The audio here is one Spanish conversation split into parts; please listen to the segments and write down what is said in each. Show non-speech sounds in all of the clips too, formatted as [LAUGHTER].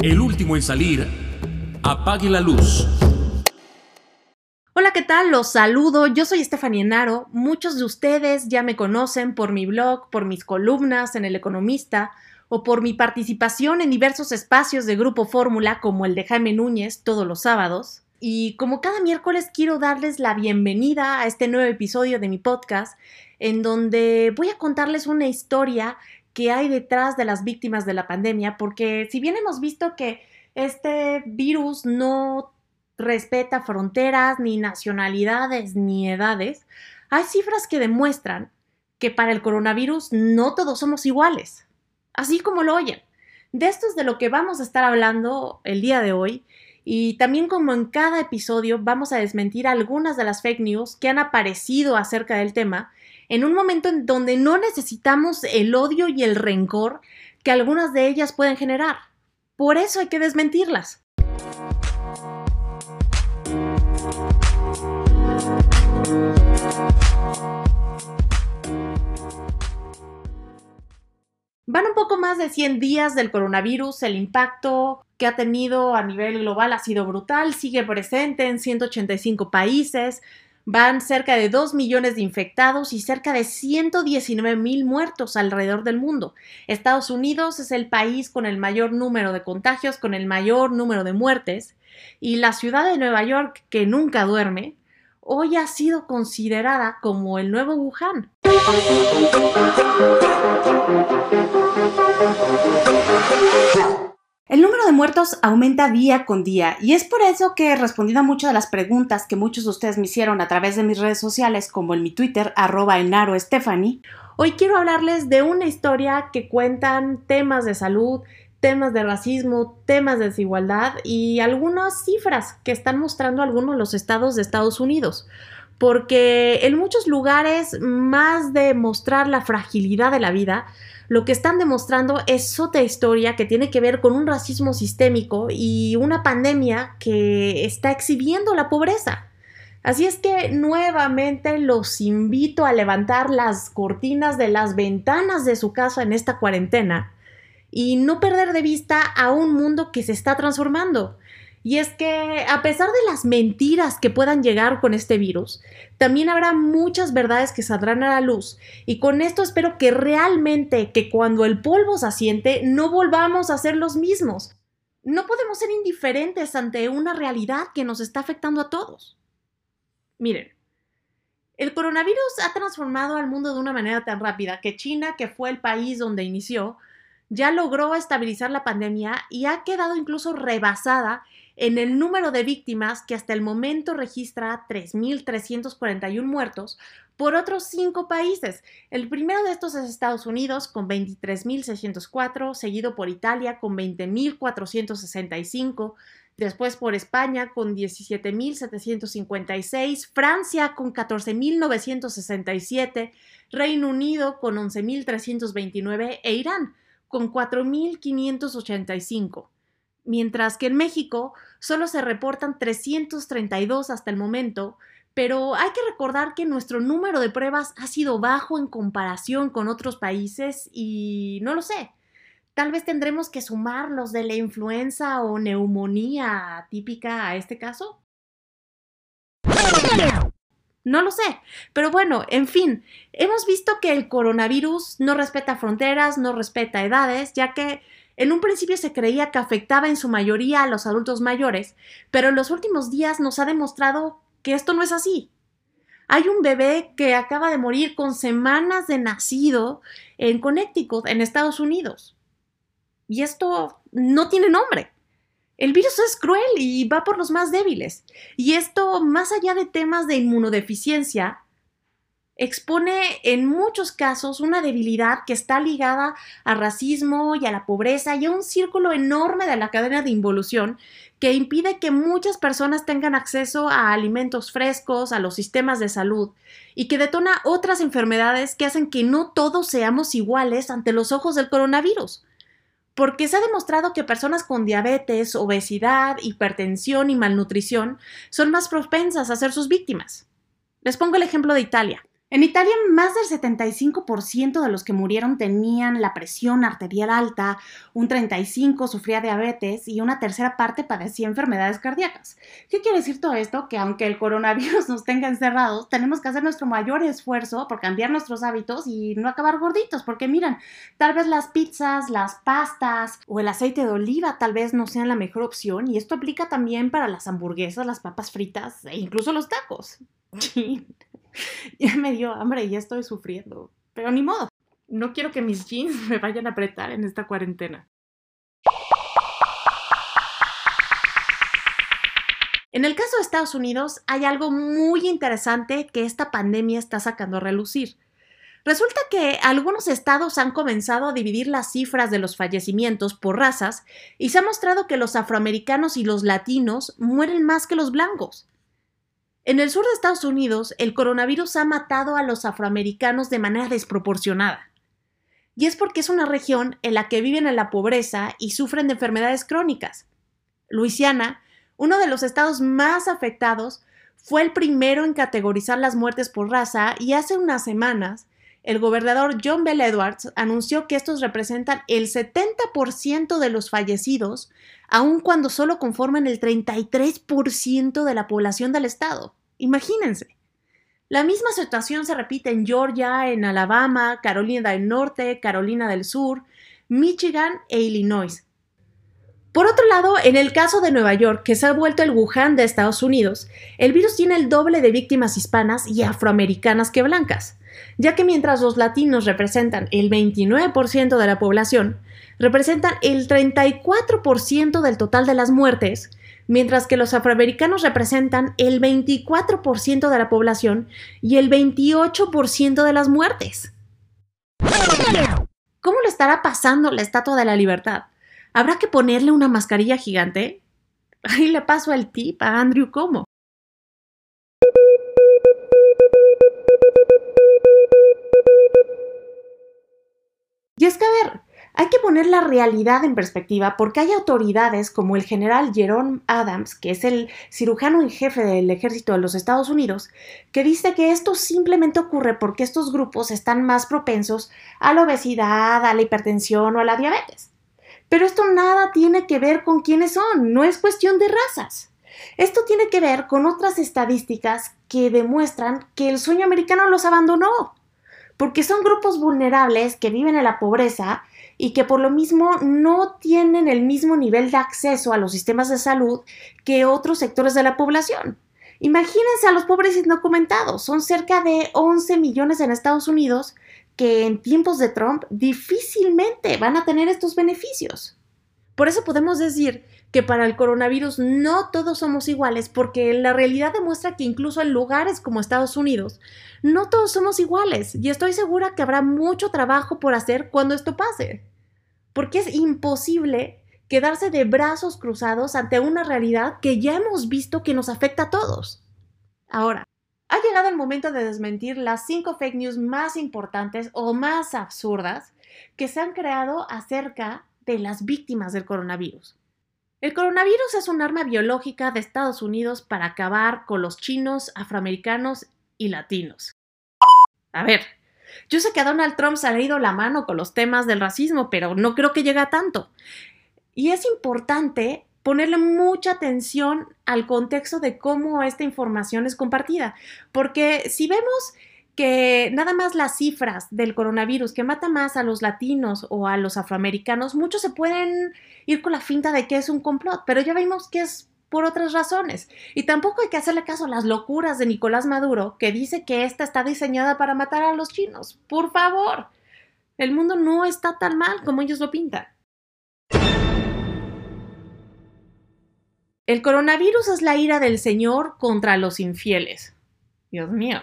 El último en salir, apague la luz. Hola, ¿qué tal? Los saludo. Yo soy Estefanía Enaro. Muchos de ustedes ya me conocen por mi blog, por mis columnas en El Economista o por mi participación en diversos espacios de Grupo Fórmula como el de Jaime Núñez todos los sábados. Y como cada miércoles quiero darles la bienvenida a este nuevo episodio de mi podcast en donde voy a contarles una historia que hay detrás de las víctimas de la pandemia, porque si bien hemos visto que este virus no respeta fronteras, ni nacionalidades, ni edades, hay cifras que demuestran que para el coronavirus no todos somos iguales, así como lo oyen. De esto es de lo que vamos a estar hablando el día de hoy y también como en cada episodio vamos a desmentir algunas de las fake news que han aparecido acerca del tema en un momento en donde no necesitamos el odio y el rencor que algunas de ellas pueden generar. Por eso hay que desmentirlas. Van un poco más de 100 días del coronavirus, el impacto que ha tenido a nivel global ha sido brutal, sigue presente en 185 países, Van cerca de 2 millones de infectados y cerca de 119 mil muertos alrededor del mundo. Estados Unidos es el país con el mayor número de contagios, con el mayor número de muertes, y la ciudad de Nueva York, que nunca duerme, hoy ha sido considerada como el nuevo Wuhan. El número de muertos aumenta día con día y es por eso que respondiendo a muchas de las preguntas que muchos de ustedes me hicieron a través de mis redes sociales como en mi Twitter arroba enaro hoy quiero hablarles de una historia que cuentan temas de salud, temas de racismo, temas de desigualdad y algunas cifras que están mostrando algunos de los estados de Estados Unidos. Porque en muchos lugares, más de mostrar la fragilidad de la vida, lo que están demostrando es otra historia que tiene que ver con un racismo sistémico y una pandemia que está exhibiendo la pobreza. Así es que nuevamente los invito a levantar las cortinas de las ventanas de su casa en esta cuarentena y no perder de vista a un mundo que se está transformando. Y es que a pesar de las mentiras que puedan llegar con este virus, también habrá muchas verdades que saldrán a la luz. Y con esto espero que realmente, que cuando el polvo se asiente, no volvamos a ser los mismos. No podemos ser indiferentes ante una realidad que nos está afectando a todos. Miren, el coronavirus ha transformado al mundo de una manera tan rápida que China, que fue el país donde inició, ya logró estabilizar la pandemia y ha quedado incluso rebasada en el número de víctimas que hasta el momento registra 3.341 muertos por otros cinco países. El primero de estos es Estados Unidos con 23.604, seguido por Italia con 20.465, después por España con 17.756, Francia con 14.967, Reino Unido con 11.329 e Irán con 4.585 mientras que en México solo se reportan 332 hasta el momento, pero hay que recordar que nuestro número de pruebas ha sido bajo en comparación con otros países y no lo sé. Tal vez tendremos que sumar los de la influenza o neumonía típica a este caso. No lo sé, pero bueno, en fin, hemos visto que el coronavirus no respeta fronteras, no respeta edades, ya que en un principio se creía que afectaba en su mayoría a los adultos mayores, pero en los últimos días nos ha demostrado que esto no es así. Hay un bebé que acaba de morir con semanas de nacido en Connecticut, en Estados Unidos. Y esto no tiene nombre. El virus es cruel y va por los más débiles. Y esto, más allá de temas de inmunodeficiencia, expone en muchos casos una debilidad que está ligada al racismo y a la pobreza y a un círculo enorme de la cadena de involución que impide que muchas personas tengan acceso a alimentos frescos, a los sistemas de salud y que detona otras enfermedades que hacen que no todos seamos iguales ante los ojos del coronavirus. Porque se ha demostrado que personas con diabetes, obesidad, hipertensión y malnutrición son más propensas a ser sus víctimas. Les pongo el ejemplo de Italia. En Italia, más del 75% de los que murieron tenían la presión arterial alta, un 35% sufría diabetes y una tercera parte padecía enfermedades cardíacas. ¿Qué quiere decir todo esto? Que aunque el coronavirus [LAUGHS] nos tenga encerrados, tenemos que hacer nuestro mayor esfuerzo por cambiar nuestros hábitos y no acabar gorditos, porque miran, tal vez las pizzas, las pastas o el aceite de oliva tal vez no sean la mejor opción y esto aplica también para las hamburguesas, las papas fritas e incluso los tacos. [LAUGHS] [LAUGHS] ya me dio hambre y ya estoy sufriendo. Pero ni modo. No quiero que mis jeans [LAUGHS] me vayan a apretar en esta cuarentena. En el caso de Estados Unidos, hay algo muy interesante que esta pandemia está sacando a relucir. Resulta que algunos estados han comenzado a dividir las cifras de los fallecimientos por razas y se ha mostrado que los afroamericanos y los latinos mueren más que los blancos. En el sur de Estados Unidos, el coronavirus ha matado a los afroamericanos de manera desproporcionada. Y es porque es una región en la que viven en la pobreza y sufren de enfermedades crónicas. Luisiana, uno de los estados más afectados, fue el primero en categorizar las muertes por raza y hace unas semanas el gobernador John Bell Edwards anunció que estos representan el 70% de los fallecidos, aun cuando solo conforman el 33% de la población del estado. Imagínense. La misma situación se repite en Georgia, en Alabama, Carolina del Norte, Carolina del Sur, Michigan e Illinois. Por otro lado, en el caso de Nueva York, que se ha vuelto el Wuhan de Estados Unidos, el virus tiene el doble de víctimas hispanas y afroamericanas que blancas ya que mientras los latinos representan el 29% de la población, representan el 34% del total de las muertes, mientras que los afroamericanos representan el 24% de la población y el 28% de las muertes. ¿Cómo le estará pasando la Estatua de la Libertad? ¿Habrá que ponerle una mascarilla gigante? Ahí le paso el tip a Andrew Como. Y es que, a ver, hay que poner la realidad en perspectiva porque hay autoridades como el general Jerome Adams, que es el cirujano en jefe del ejército de los Estados Unidos, que dice que esto simplemente ocurre porque estos grupos están más propensos a la obesidad, a la hipertensión o a la diabetes. Pero esto nada tiene que ver con quiénes son, no es cuestión de razas. Esto tiene que ver con otras estadísticas que demuestran que el sueño americano los abandonó porque son grupos vulnerables que viven en la pobreza y que por lo mismo no tienen el mismo nivel de acceso a los sistemas de salud que otros sectores de la población. Imagínense a los pobres indocumentados, son cerca de 11 millones en Estados Unidos que en tiempos de Trump difícilmente van a tener estos beneficios. Por eso podemos decir que para el coronavirus no todos somos iguales, porque la realidad demuestra que incluso en lugares como Estados Unidos, no todos somos iguales, y estoy segura que habrá mucho trabajo por hacer cuando esto pase, porque es imposible quedarse de brazos cruzados ante una realidad que ya hemos visto que nos afecta a todos. Ahora, ha llegado el momento de desmentir las cinco fake news más importantes o más absurdas que se han creado acerca de las víctimas del coronavirus. El coronavirus es un arma biológica de Estados Unidos para acabar con los chinos, afroamericanos y latinos. A ver, yo sé que a Donald Trump se ha ido la mano con los temas del racismo, pero no creo que llegue a tanto. Y es importante ponerle mucha atención al contexto de cómo esta información es compartida, porque si vemos que nada más las cifras del coronavirus que mata más a los latinos o a los afroamericanos, muchos se pueden ir con la finta de que es un complot, pero ya vimos que es por otras razones. Y tampoco hay que hacerle caso a las locuras de Nicolás Maduro, que dice que esta está diseñada para matar a los chinos. Por favor, el mundo no está tan mal como ellos lo pintan. El coronavirus es la ira del Señor contra los infieles. Dios mío.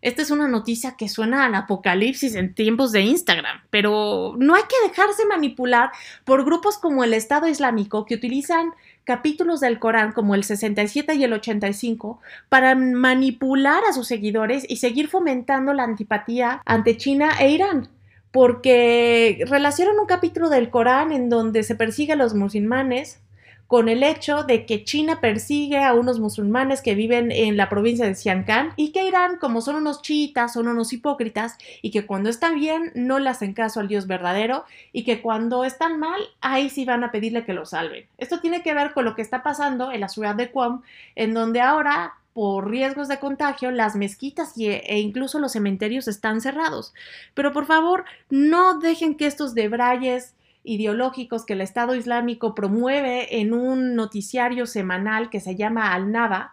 Esta es una noticia que suena al apocalipsis en tiempos de Instagram, pero no hay que dejarse manipular por grupos como el Estado Islámico que utilizan capítulos del Corán como el 67 y el 85 para manipular a sus seguidores y seguir fomentando la antipatía ante China e Irán porque relacionan un capítulo del Corán en donde se persigue a los musulmanes con el hecho de que China persigue a unos musulmanes que viven en la provincia de Xiancán y que Irán, como son unos chiitas, son unos hipócritas y que cuando están bien no le hacen caso al Dios verdadero y que cuando están mal, ahí sí van a pedirle que lo salven. Esto tiene que ver con lo que está pasando en la ciudad de Qom, en donde ahora por riesgos de contagio, las mezquitas e incluso los cementerios están cerrados. Pero por favor, no dejen que estos debrayes ideológicos que el Estado Islámico promueve en un noticiario semanal que se llama Al-Naba,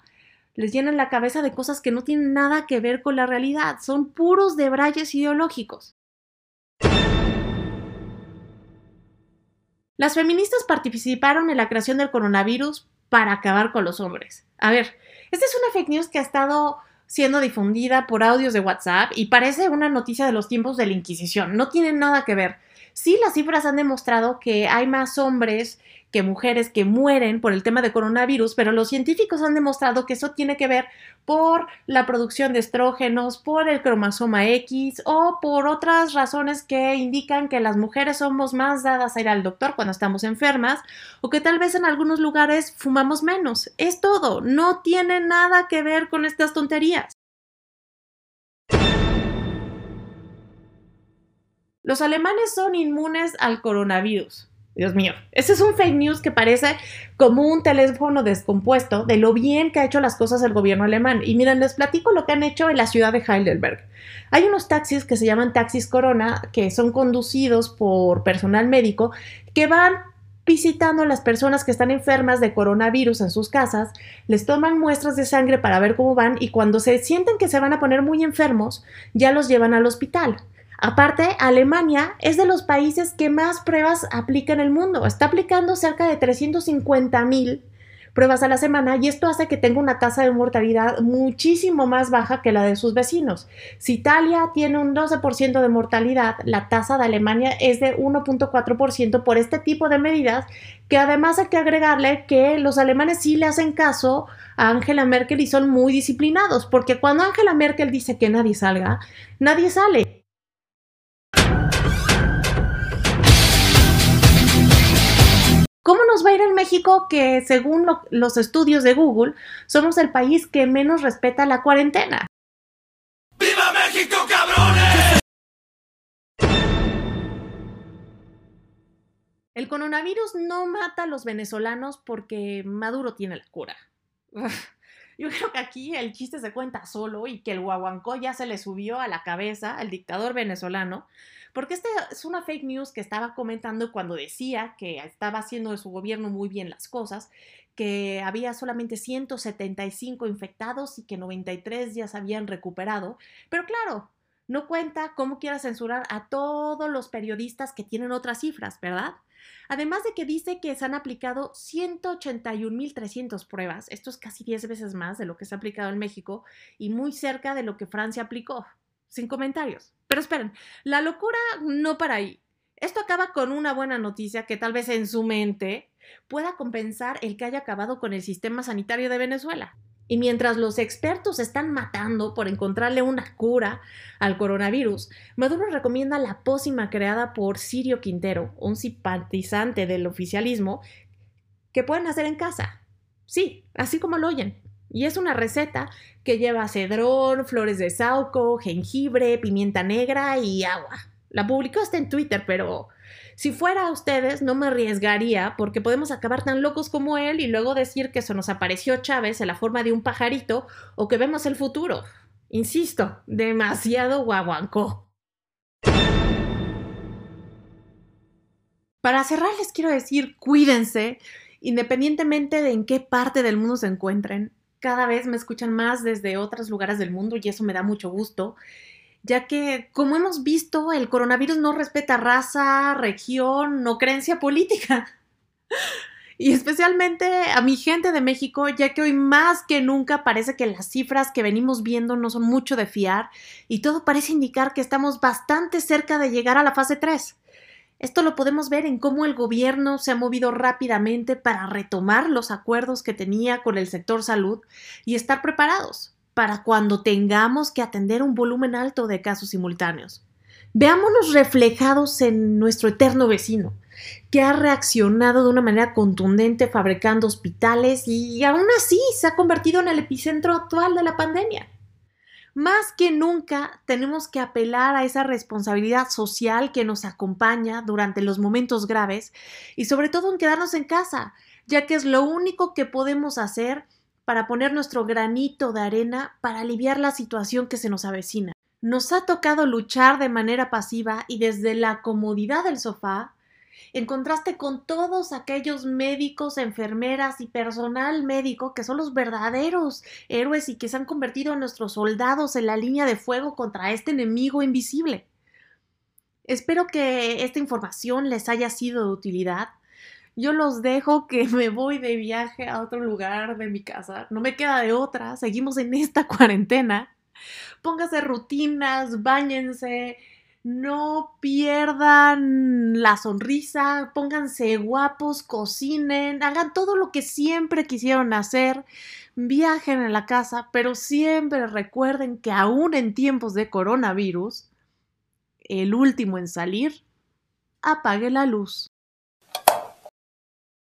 les llenan la cabeza de cosas que no tienen nada que ver con la realidad, son puros debrayes ideológicos. Las feministas participaron en la creación del coronavirus para acabar con los hombres. A ver, esta es una fake news que ha estado siendo difundida por audios de WhatsApp y parece una noticia de los tiempos de la Inquisición. No tiene nada que ver. Sí, las cifras han demostrado que hay más hombres que mujeres que mueren por el tema de coronavirus, pero los científicos han demostrado que eso tiene que ver por la producción de estrógenos, por el cromosoma X o por otras razones que indican que las mujeres somos más dadas a ir al doctor cuando estamos enfermas o que tal vez en algunos lugares fumamos menos. Es todo, no tiene nada que ver con estas tonterías. Los alemanes son inmunes al coronavirus. Dios mío, ese es un fake news que parece como un teléfono descompuesto de lo bien que ha hecho las cosas el gobierno alemán. Y miren, les platico lo que han hecho en la ciudad de Heidelberg. Hay unos taxis que se llaman taxis Corona, que son conducidos por personal médico, que van visitando a las personas que están enfermas de coronavirus en sus casas, les toman muestras de sangre para ver cómo van y cuando se sienten que se van a poner muy enfermos, ya los llevan al hospital. Aparte, Alemania es de los países que más pruebas aplica en el mundo. Está aplicando cerca de 350 mil pruebas a la semana y esto hace que tenga una tasa de mortalidad muchísimo más baja que la de sus vecinos. Si Italia tiene un 12% de mortalidad, la tasa de Alemania es de 1.4% por este tipo de medidas que además hay que agregarle que los alemanes sí le hacen caso a Angela Merkel y son muy disciplinados, porque cuando Angela Merkel dice que nadie salga, nadie sale. Nos va a ir en México que, según los estudios de Google, somos el país que menos respeta la cuarentena? ¡Viva México, cabrones! El coronavirus no mata a los venezolanos porque Maduro tiene la cura. Yo creo que aquí el chiste se cuenta solo y que el guaguancó ya se le subió a la cabeza al dictador venezolano, porque esta es una fake news que estaba comentando cuando decía que estaba haciendo de su gobierno muy bien las cosas, que había solamente 175 infectados y que 93 ya se habían recuperado. Pero claro, no cuenta cómo quiera censurar a todos los periodistas que tienen otras cifras, ¿verdad? Además de que dice que se han aplicado 181.300 pruebas, esto es casi 10 veces más de lo que se ha aplicado en México y muy cerca de lo que Francia aplicó. Sin comentarios. Pero esperen, la locura no para ahí. Esto acaba con una buena noticia que tal vez en su mente pueda compensar el que haya acabado con el sistema sanitario de Venezuela. Y mientras los expertos están matando por encontrarle una cura al coronavirus, Maduro recomienda la pócima creada por Sirio Quintero, un simpatizante del oficialismo, que pueden hacer en casa. Sí, así como lo oyen. Y es una receta que lleva cedrón, flores de sauco, jengibre, pimienta negra y agua. La publicó hasta en Twitter, pero si fuera a ustedes, no me arriesgaría porque podemos acabar tan locos como él y luego decir que se nos apareció Chávez en la forma de un pajarito o que vemos el futuro. Insisto, demasiado guaguancó. Para cerrar les quiero decir, cuídense, independientemente de en qué parte del mundo se encuentren. Cada vez me escuchan más desde otros lugares del mundo y eso me da mucho gusto ya que, como hemos visto, el coronavirus no respeta raza, región o creencia política. [LAUGHS] Y especialmente a mi gente de México, ya que hoy más que nunca parece que las cifras que venimos viendo no son mucho de fiar y todo parece indicar que estamos bastante cerca de llegar a la fase 3. Esto lo podemos ver en cómo el gobierno se ha movido rápidamente para retomar los acuerdos que tenía con el sector salud y estar preparados para cuando tengamos que atender un volumen alto de casos simultáneos. Veámonos reflejados en nuestro eterno vecino. que ha reaccionado de una manera contundente fabricando hospitales y aún así se ha convertido en el epicentro actual de la pandemia. Más que nunca tenemos que apelar a esa responsabilidad social que nos acompaña durante los momentos graves y sobre todo en quedarnos en casa, ya que es lo único que podemos hacer para poner nuestro granito de arena para aliviar la situación que se nos avecina. Nos ha tocado luchar de manera pasiva y desde la comodidad del sofá, en contraste con todos aquellos médicos, enfermeras y personal médico que son los verdaderos héroes y que se han convertido en nuestros soldados en la línea de fuego contra este enemigo invisible. Espero que esta información les haya sido de utilidad. Yo los dejo que [LAUGHS] me voy de viaje a otro lugar de mi casa. No me queda de otra. Seguimos en esta [LAUGHS] cuarentena. Póngase rutinas, báñense, no pierdan la sonrisa, pónganse guapos, cocinen, hagan todo lo que siempre quisieron hacer, viajen en la casa, pero siempre recuerden que aún en tiempos de coronavirus, el último en salir, apague la luz.